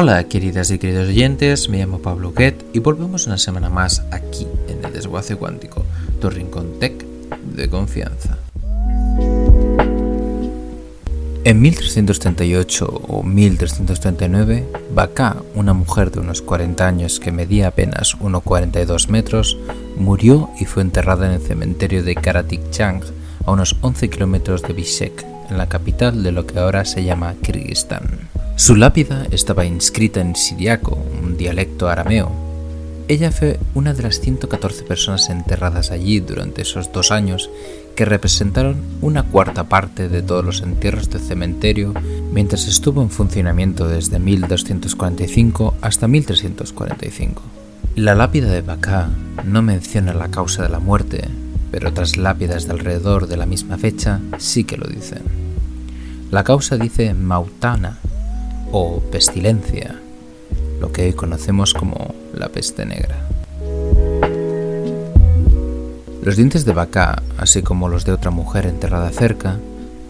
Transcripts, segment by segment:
Hola queridas y queridos oyentes, me llamo Pablo Guet y volvemos una semana más aquí en el Desguace Cuántico, tu rincón tech de confianza. En 1338 o 1339, Baka, una mujer de unos 40 años que medía apenas 1,42 metros, murió y fue enterrada en el cementerio de Karatikchang, a unos 11 kilómetros de Bishkek, en la capital de lo que ahora se llama Kirguistán. Su lápida estaba inscrita en siriaco, un dialecto arameo. Ella fue una de las 114 personas enterradas allí durante esos dos años que representaron una cuarta parte de todos los entierros del cementerio mientras estuvo en funcionamiento desde 1245 hasta 1345. La lápida de Bacá no menciona la causa de la muerte, pero otras lápidas de alrededor de la misma fecha sí que lo dicen. La causa dice Mautana o pestilencia, lo que hoy conocemos como la peste negra. Los dientes de vaca, así como los de otra mujer enterrada cerca,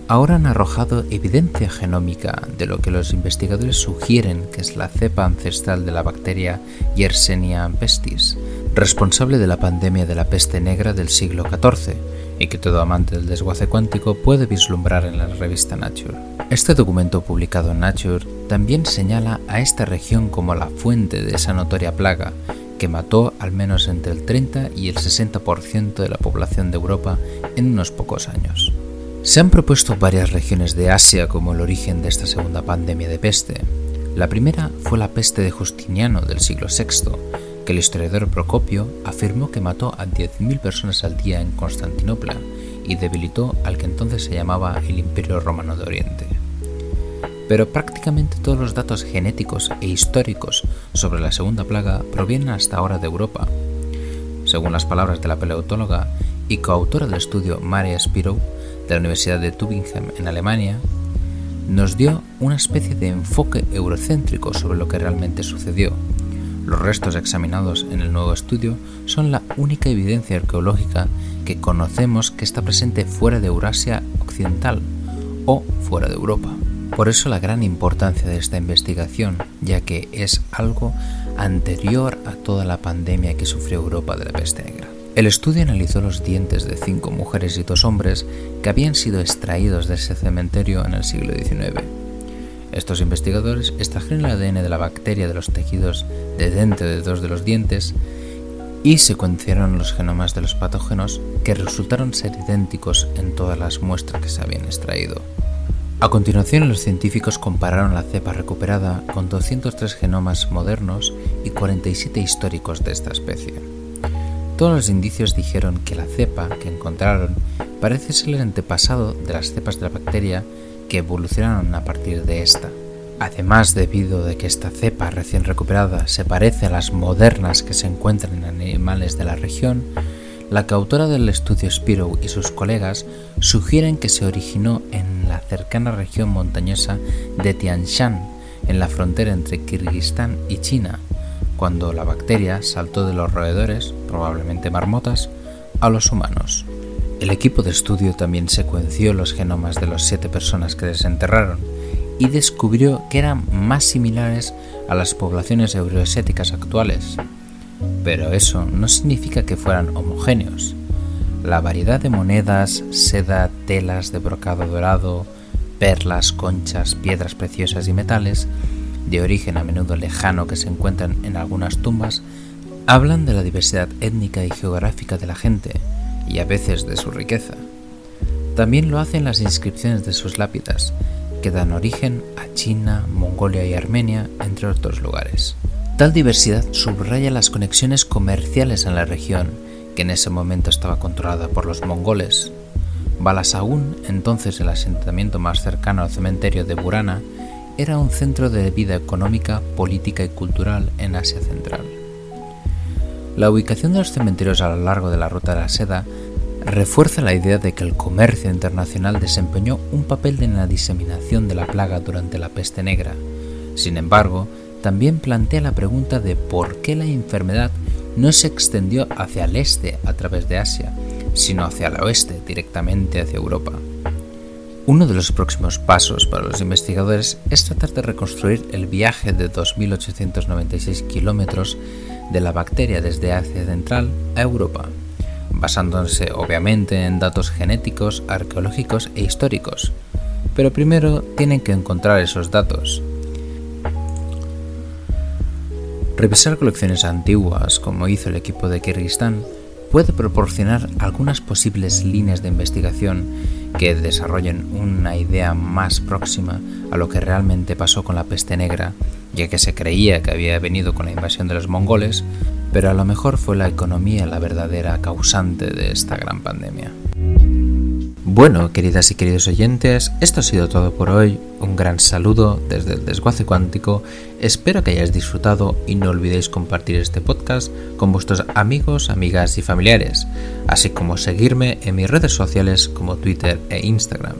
ahora han arrojado evidencia genómica de lo que los investigadores sugieren que es la cepa ancestral de la bacteria Yersinia pestis, responsable de la pandemia de la peste negra del siglo XIV y que todo amante del desguace cuántico puede vislumbrar en la revista Nature. Este documento publicado en Nature también señala a esta región como la fuente de esa notoria plaga que mató al menos entre el 30 y el 60% de la población de Europa en unos pocos años. Se han propuesto varias regiones de Asia como el origen de esta segunda pandemia de peste. La primera fue la peste de Justiniano del siglo VI, que el historiador Procopio afirmó que mató a 10.000 personas al día en Constantinopla y debilitó al que entonces se llamaba el Imperio Romano de Oriente pero prácticamente todos los datos genéticos e históricos sobre la segunda plaga provienen hasta ahora de Europa. Según las palabras de la paleontóloga y coautora del estudio Maria Spiro de la Universidad de Tübingen en Alemania, nos dio una especie de enfoque eurocéntrico sobre lo que realmente sucedió. Los restos examinados en el nuevo estudio son la única evidencia arqueológica que conocemos que está presente fuera de Eurasia Occidental o fuera de Europa. Por eso la gran importancia de esta investigación, ya que es algo anterior a toda la pandemia que sufrió Europa de la peste negra. El estudio analizó los dientes de cinco mujeres y dos hombres que habían sido extraídos de ese cementerio en el siglo XIX. Estos investigadores extrajeron el ADN de la bacteria de los tejidos de dentro de dos de los dientes y secuenciaron los genomas de los patógenos que resultaron ser idénticos en todas las muestras que se habían extraído. A continuación, los científicos compararon la cepa recuperada con 203 genomas modernos y 47 históricos de esta especie. Todos los indicios dijeron que la cepa que encontraron parece ser el antepasado de las cepas de la bacteria que evolucionaron a partir de esta. Además, debido a que esta cepa recién recuperada se parece a las modernas que se encuentran en animales de la región, la coautora del estudio Spiro y sus colegas sugieren que se originó en la cercana región montañosa de Tian Shan, en la frontera entre Kirguistán y China, cuando la bacteria saltó de los roedores, probablemente marmotas, a los humanos. El equipo de estudio también secuenció los genomas de las siete personas que desenterraron y descubrió que eran más similares a las poblaciones euroasiáticas actuales, pero eso no significa que fueran homogéneos. La variedad de monedas, seda, telas de brocado dorado, perlas, conchas, piedras preciosas y metales, de origen a menudo lejano que se encuentran en algunas tumbas, hablan de la diversidad étnica y geográfica de la gente y a veces de su riqueza. También lo hacen las inscripciones de sus lápidas, que dan origen a China, Mongolia y Armenia, entre otros lugares. Tal diversidad subraya las conexiones comerciales en la región, que en ese momento estaba controlada por los mongoles. Balasagun, entonces el asentamiento más cercano al cementerio de Burana, era un centro de vida económica, política y cultural en Asia Central. La ubicación de los cementerios a lo largo de la ruta de la seda refuerza la idea de que el comercio internacional desempeñó un papel en la diseminación de la plaga durante la peste negra. Sin embargo, también plantea la pregunta de por qué la enfermedad no se extendió hacia el este a través de Asia, sino hacia el oeste directamente hacia Europa. Uno de los próximos pasos para los investigadores es tratar de reconstruir el viaje de 2.896 kilómetros de la bacteria desde Asia Central a Europa, basándose obviamente en datos genéticos, arqueológicos e históricos. Pero primero tienen que encontrar esos datos. Revisar colecciones antiguas, como hizo el equipo de Kirguistán, puede proporcionar algunas posibles líneas de investigación que desarrollen una idea más próxima a lo que realmente pasó con la peste negra, ya que se creía que había venido con la invasión de los mongoles, pero a lo mejor fue la economía la verdadera causante de esta gran pandemia. Bueno, queridas y queridos oyentes, esto ha sido todo por hoy. Un gran saludo desde el desguace cuántico. Espero que hayáis disfrutado y no olvidéis compartir este podcast con vuestros amigos, amigas y familiares, así como seguirme en mis redes sociales como Twitter e Instagram.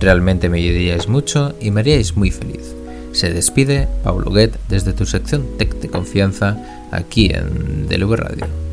Realmente me ayudaríais mucho y me haríais muy feliz. Se despide Pablo Guet desde tu sección Tech de Confianza aquí en DLV Radio.